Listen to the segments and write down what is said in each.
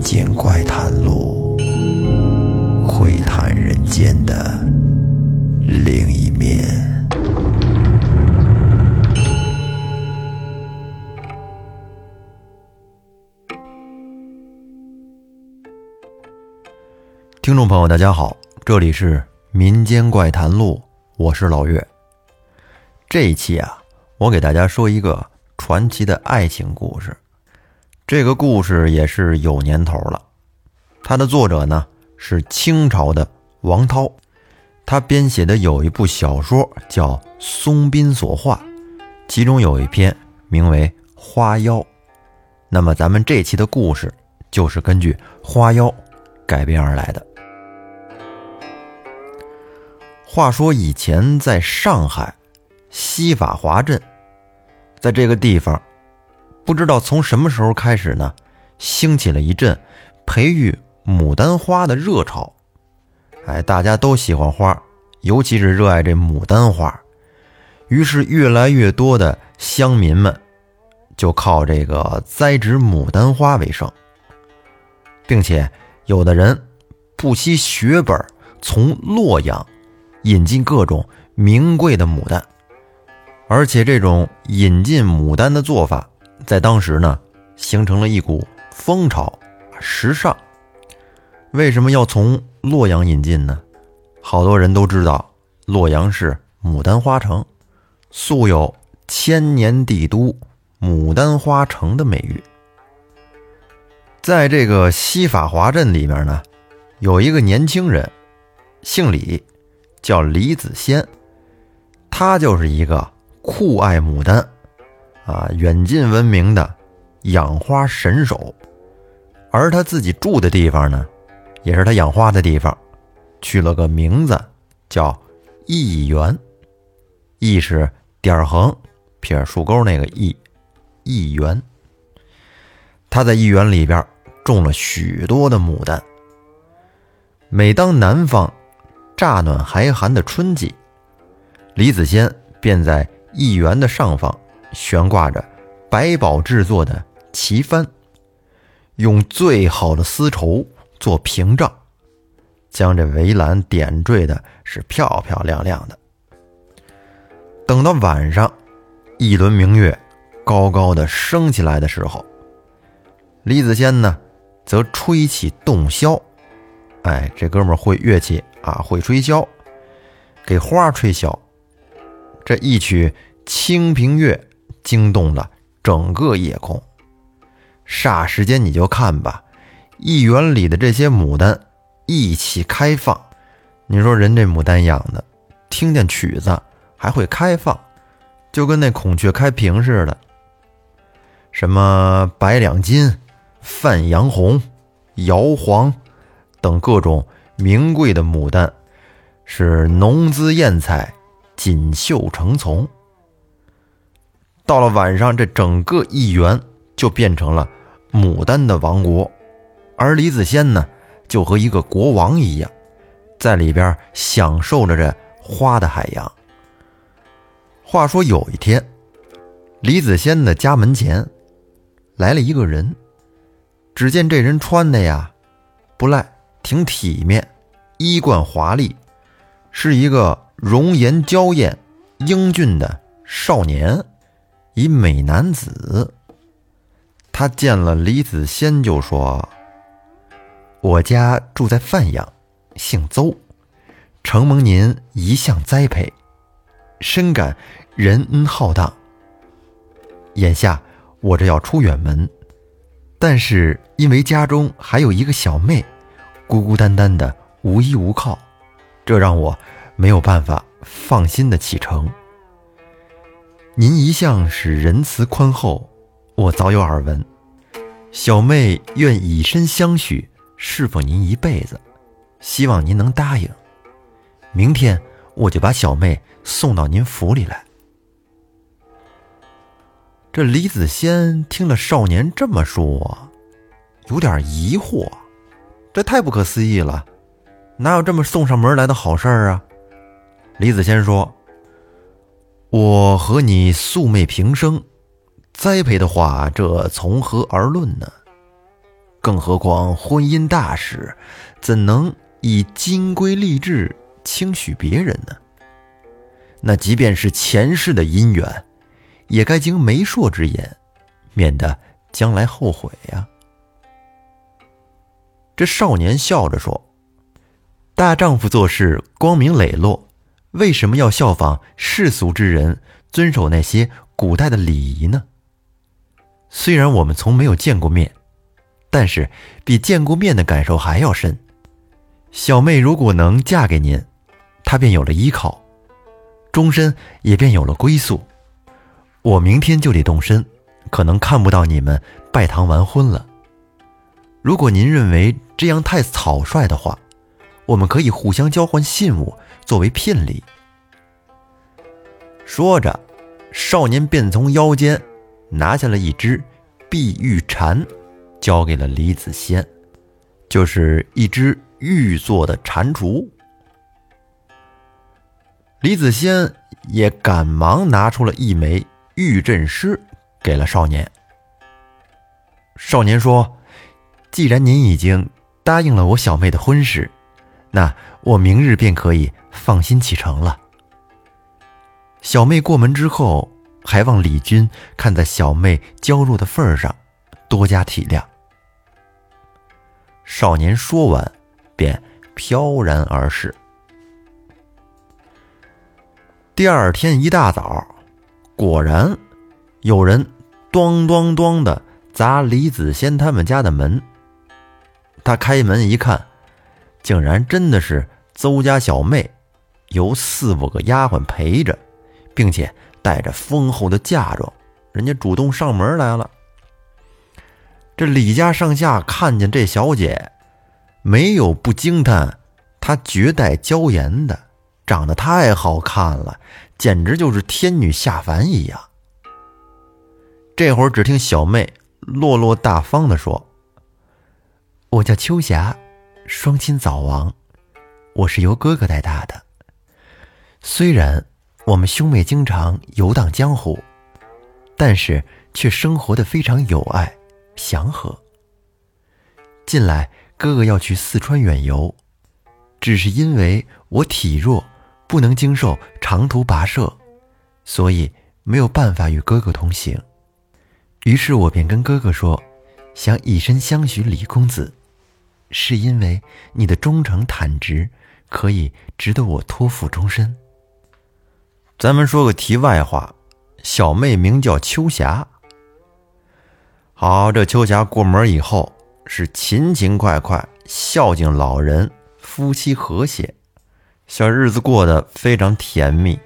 民间怪谈录，窥探人间的另一面。听众朋友，大家好，这里是民间怪谈录，我是老岳。这一期啊，我给大家说一个传奇的爱情故事。这个故事也是有年头了，它的作者呢是清朝的王涛，他编写的有一部小说叫《松滨所画》，其中有一篇名为《花妖》。那么咱们这期的故事就是根据《花妖》改编而来的。话说以前在上海西法华镇，在这个地方，不知道从什么时候开始呢，兴起了一阵培育牡丹花的热潮。哎，大家都喜欢花，尤其是热爱这牡丹花，于是越来越多的乡民们就靠这个栽植牡丹花为生，并且有的人不惜血本从洛阳。引进各种名贵的牡丹，而且这种引进牡丹的做法，在当时呢，形成了一股风潮，时尚。为什么要从洛阳引进呢？好多人都知道，洛阳是牡丹花城，素有“千年帝都，牡丹花城”的美誉。在这个西法华镇里面呢，有一个年轻人，姓李。叫李子仙，他就是一个酷爱牡丹，啊，远近闻名的养花神手。而他自己住的地方呢，也是他养花的地方，取了个名字叫艺园。艺是点横撇竖钩那个艺，艺园。他在艺园里边种了许多的牡丹。每当南方。乍暖还寒的春季，李子仙便在艺园的上方悬挂着百宝制作的旗幡，用最好的丝绸做屏障，将这围栏点缀的是漂漂亮亮的。等到晚上，一轮明月高高的升起来的时候，李子仙呢，则吹起洞箫。哎，这哥们儿会乐器。啊，会吹箫，给花吹箫。这一曲《清平乐》惊动了整个夜空。霎时间，你就看吧，一园里的这些牡丹一起开放。你说人这牡丹养的，听见曲子还会开放，就跟那孔雀开屏似的。什么白两金、范阳红、瑶黄等各种。名贵的牡丹是浓姿艳彩、锦绣成丛。到了晚上，这整个一园就变成了牡丹的王国，而李子仙呢，就和一个国王一样，在里边享受着这花的海洋。话说有一天，李子仙的家门前来了一个人，只见这人穿的呀，不赖。挺体面，衣冠华丽，是一个容颜娇艳、英俊的少年，一美男子。他见了李子仙，就说：“我家住在范阳，姓邹，承蒙您一向栽培，深感仁恩浩荡。眼下我这要出远门，但是因为家中还有一个小妹。”孤孤单单的，无依无靠，这让我没有办法放心的启程。您一向是仁慈宽厚，我早有耳闻。小妹愿以身相许，侍奉您一辈子，希望您能答应。明天我就把小妹送到您府里来。这李子仙听了少年这么说，有点疑惑。这太不可思议了，哪有这么送上门来的好事儿啊？李子仙说：“我和你素昧平生，栽培的话，这从何而论呢？更何况婚姻大事，怎能以金龟立志轻许别人呢？那即便是前世的姻缘，也该经媒妁之言，免得将来后悔呀。这少年笑着说：“大丈夫做事光明磊落，为什么要效仿世俗之人，遵守那些古代的礼仪呢？虽然我们从没有见过面，但是比见过面的感受还要深。小妹如果能嫁给您，她便有了依靠。”终身也便有了归宿。我明天就得动身，可能看不到你们拜堂完婚了。如果您认为这样太草率的话，我们可以互相交换信物作为聘礼。说着，少年便从腰间拿下了一只碧玉蝉，交给了李子仙，就是一只玉做的蟾蜍。李子仙也赶忙拿出了一枚玉镇诗，给了少年。少年说：“既然您已经答应了我小妹的婚事，那我明日便可以放心启程了。”小妹过门之后，还望李军看在小妹娇弱的份上，多加体谅。少年说完，便飘然而逝。第二天一大早，果然有人咚咚咚的砸李子仙他们家的门。他开门一看，竟然真的是邹家小妹，由四五个丫鬟陪着，并且带着丰厚的嫁妆，人家主动上门来了。这李家上下看见这小姐，没有不惊叹她绝代娇颜的。长得太好看了，简直就是天女下凡一样。这会儿，只听小妹落落大方地说：“我叫秋霞，双亲早亡，我是由哥哥带大的。虽然我们兄妹经常游荡江湖，但是却生活的非常有爱、祥和。近来哥哥要去四川远游，只是因为我体弱。”不能经受长途跋涉，所以没有办法与哥哥同行。于是我便跟哥哥说，想以身相许李公子，是因为你的忠诚坦直，可以值得我托付终身。咱们说个题外话，小妹名叫秋霞。好，这秋霞过门以后是勤勤快快，孝敬老人，夫妻和谐。小日子过得非常甜蜜。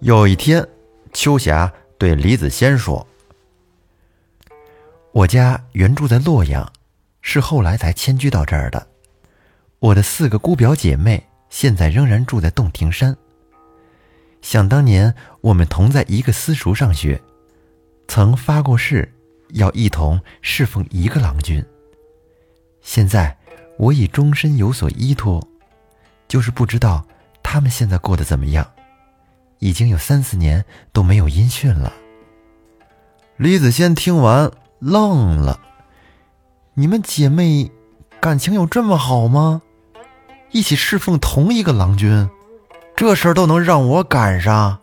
有一天，秋霞对李子仙说：“我家原住在洛阳，是后来才迁居到这儿的。我的四个姑表姐妹现在仍然住在洞庭山。想当年，我们同在一个私塾上学，曾发过誓，要一同侍奉一个郎君。现在，我已终身有所依托。”就是不知道他们现在过得怎么样，已经有三四年都没有音讯了。李子仙听完愣了：“你们姐妹感情有这么好吗？一起侍奉同一个郎君，这事儿都能让我赶上？”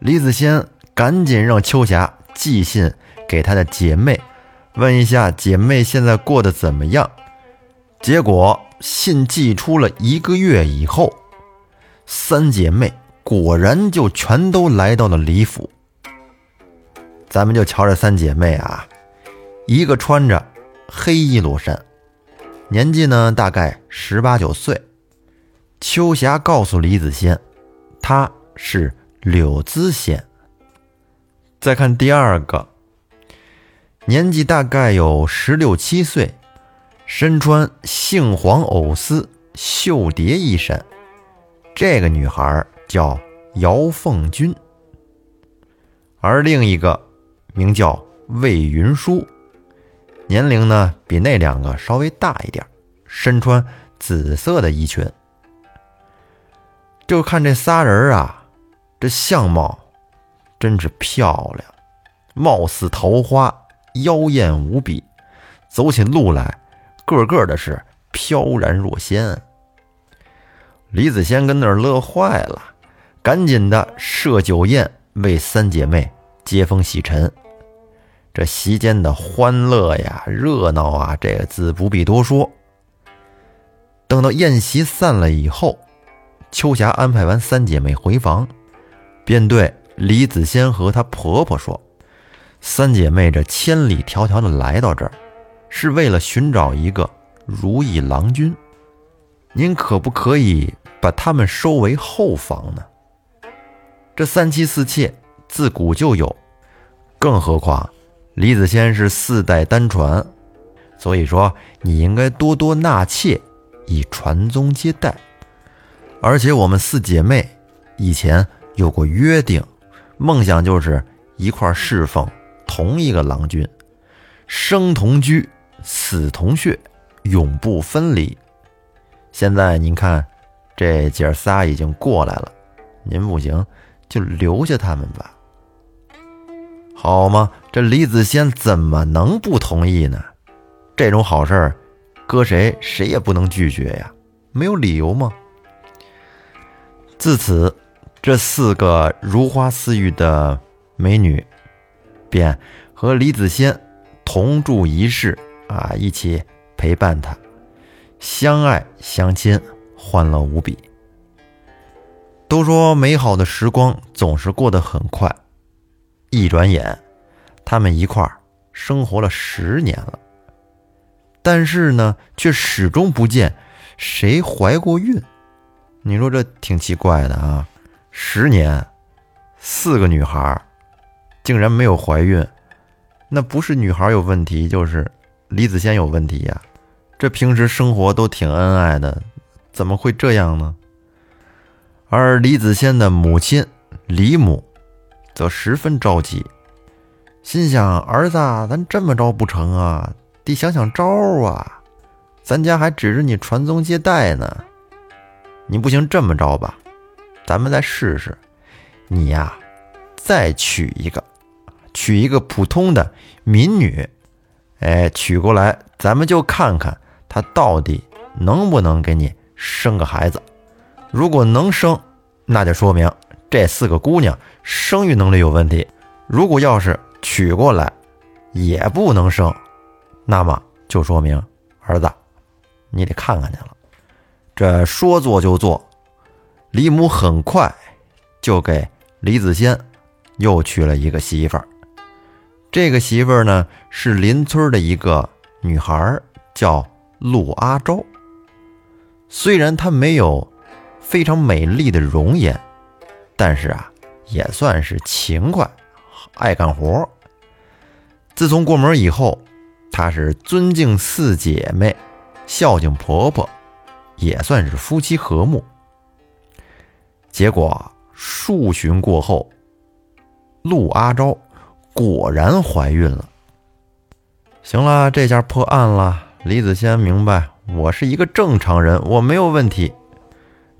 李子仙赶紧让秋霞寄信给她的姐妹，问一下姐妹现在过得怎么样。结果。信寄出了一个月以后，三姐妹果然就全都来到了李府。咱们就瞧这三姐妹啊，一个穿着黑衣罗衫，年纪呢大概十八九岁。秋霞告诉李子仙，她是柳姿仙。再看第二个，年纪大概有十六七岁。身穿杏黄藕丝绣蝶衣衫，这个女孩叫姚凤君。而另一个名叫魏云舒，年龄呢比那两个稍微大一点，身穿紫色的衣裙。就看这仨人啊，这相貌真是漂亮，貌似桃花，妖艳无比，走起路来个个的是飘然若仙。李子仙跟那儿乐坏了，赶紧的设酒宴为三姐妹接风洗尘。这席间的欢乐呀、热闹啊，这个自不必多说。等到宴席散了以后，秋霞安排完三姐妹回房，便对李子仙和她婆婆说：“三姐妹这千里迢迢的来到这儿，是为了寻找一个如意郎君。您可不可以把他们收为后房呢？这三妻四妾自古就有，更何况李子仙是四代单传，所以说你应该多多纳妾。”以传宗接代，而且我们四姐妹以前有过约定，梦想就是一块侍奉同一个郎君，生同居，死同穴，永不分离。现在您看，这姐儿仨已经过来了，您不行就留下他们吧，好吗？这李子仙怎么能不同意呢？这种好事。搁谁谁也不能拒绝呀，没有理由吗？自此，这四个如花似玉的美女，便和李子仙同住一室啊，一起陪伴他，相爱相亲，欢乐无比。都说美好的时光总是过得很快，一转眼，他们一块儿生活了十年了。但是呢，却始终不见谁怀过孕。你说这挺奇怪的啊！十年，四个女孩，竟然没有怀孕，那不是女孩有问题，就是李子仙有问题呀。这平时生活都挺恩爱的，怎么会这样呢？而李子仙的母亲李母，则十分着急，心想：儿子，咱这么着不成啊？得想想招啊！咱家还指着你传宗接代呢。你不行，这么着吧，咱们再试试。你呀，再娶一个，娶一个普通的民女。哎，娶过来，咱们就看看她到底能不能给你生个孩子。如果能生，那就说明这四个姑娘生育能力有问题。如果要是娶过来也不能生，那么就说明，儿子，你得看看去了。这说做就做，李母很快就给李子仙又娶了一个媳妇儿。这个媳妇儿呢，是邻村的一个女孩，叫陆阿周。虽然她没有非常美丽的容颜，但是啊，也算是勤快，爱干活。自从过门以后。她是尊敬四姐妹，孝敬婆婆，也算是夫妻和睦。结果数旬过后，陆阿昭果然怀孕了。行了，这下破案了。李子仙明白，我是一个正常人，我没有问题。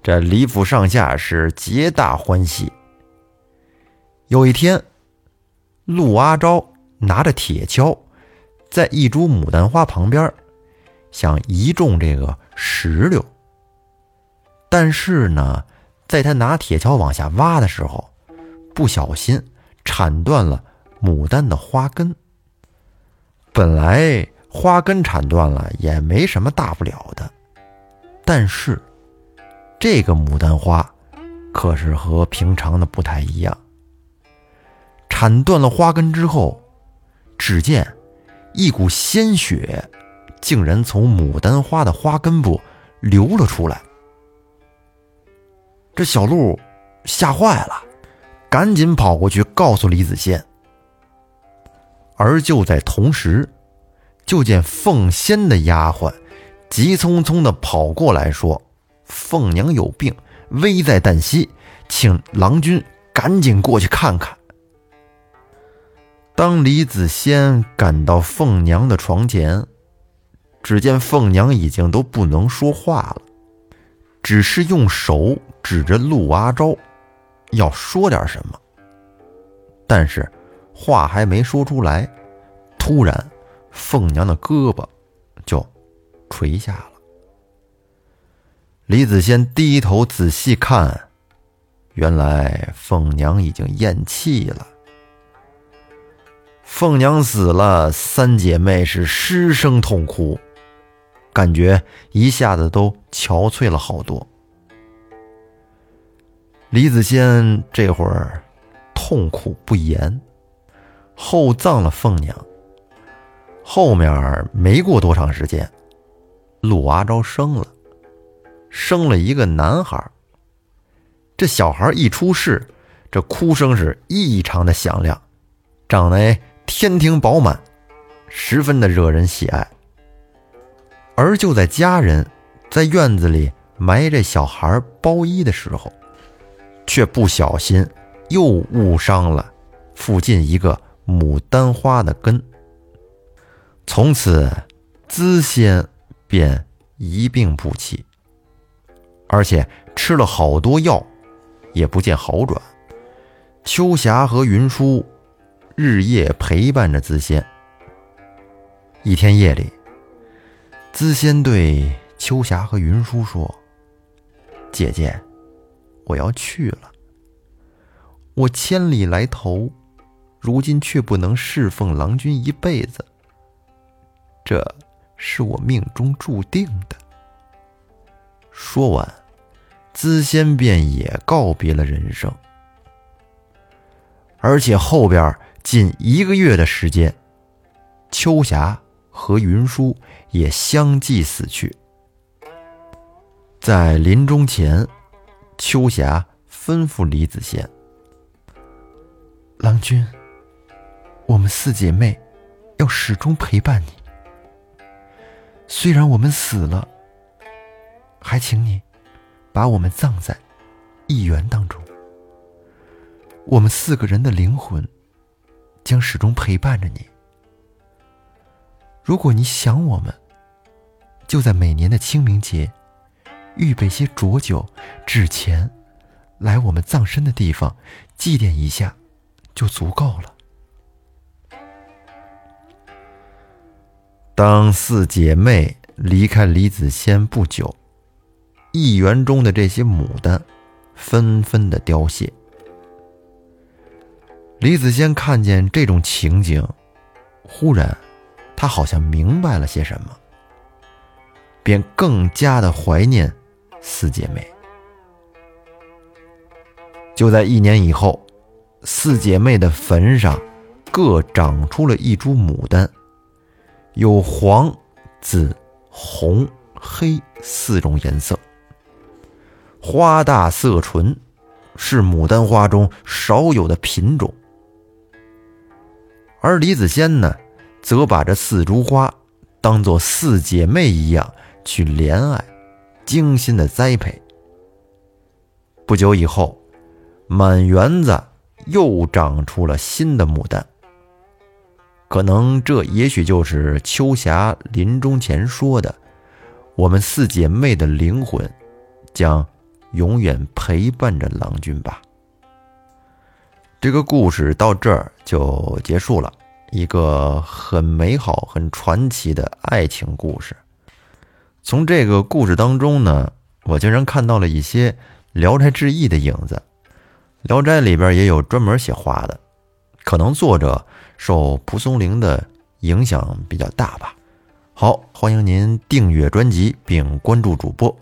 这李府上下是皆大欢喜。有一天，陆阿昭拿着铁锹。在一株牡丹花旁边，想移种这个石榴。但是呢，在他拿铁锹往下挖的时候，不小心铲断了牡丹的花根。本来花根铲断了也没什么大不了的，但是这个牡丹花可是和平常的不太一样。铲断了花根之后，只见。一股鲜血竟然从牡丹花的花根部流了出来，这小鹿吓坏了，赶紧跑过去告诉李子仙。而就在同时，就见凤仙的丫鬟急匆匆的跑过来说：“凤娘有病，危在旦夕，请郎君赶紧过去看看。”当李子仙赶到凤娘的床前，只见凤娘已经都不能说话了，只是用手指着陆阿昭，要说点什么，但是话还没说出来，突然，凤娘的胳膊就垂下了。李子仙低头仔细看，原来凤娘已经咽气了。凤娘死了，三姐妹是失声痛哭，感觉一下子都憔悴了好多。李子仙这会儿痛苦不言，厚葬了凤娘。后面没过多长时间，陆阿昭生了，生了一个男孩。这小孩一出世，这哭声是异常的响亮，长得天庭饱满，十分的惹人喜爱。而就在家人在院子里埋着小孩包衣的时候，却不小心又误伤了附近一个牡丹花的根，从此资仙便一病不起，而且吃了好多药，也不见好转。秋霞和云舒日夜陪伴着资仙。一天夜里，资仙对秋霞和云舒说：“姐姐。”我要去了，我千里来投，如今却不能侍奉郎君一辈子，这是我命中注定的。说完，资仙便也告别了人生，而且后边近一个月的时间，秋霞和云舒也相继死去，在临终前。秋霞吩咐李子贤：“郎君，我们四姐妹要始终陪伴你。虽然我们死了，还请你把我们葬在义园当中。我们四个人的灵魂将始终陪伴着你。如果你想我们，就在每年的清明节。”预备些浊酒、纸钱，来我们葬身的地方祭奠一下，就足够了。当四姐妹离开李子仙不久，一园中的这些牡丹纷纷的凋谢。李子仙看见这种情景，忽然，他好像明白了些什么，便更加的怀念。四姐妹就在一年以后，四姐妹的坟上各长出了一株牡丹，有黄、紫、红、黑四种颜色，花大色纯，是牡丹花中少有的品种。而李子仙呢，则把这四株花当做四姐妹一样去怜爱。精心的栽培。不久以后，满园子又长出了新的牡丹。可能这也许就是秋霞临终前说的：“我们四姐妹的灵魂将永远陪伴着郎君吧。”这个故事到这儿就结束了，一个很美好、很传奇的爱情故事。从这个故事当中呢，我竟然看到了一些《聊斋志异》的影子。《聊斋》里边也有专门写花的，可能作者受蒲松龄的影响比较大吧。好，欢迎您订阅专辑并关注主播，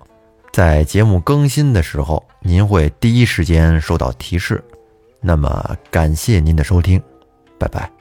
在节目更新的时候，您会第一时间收到提示。那么，感谢您的收听，拜拜。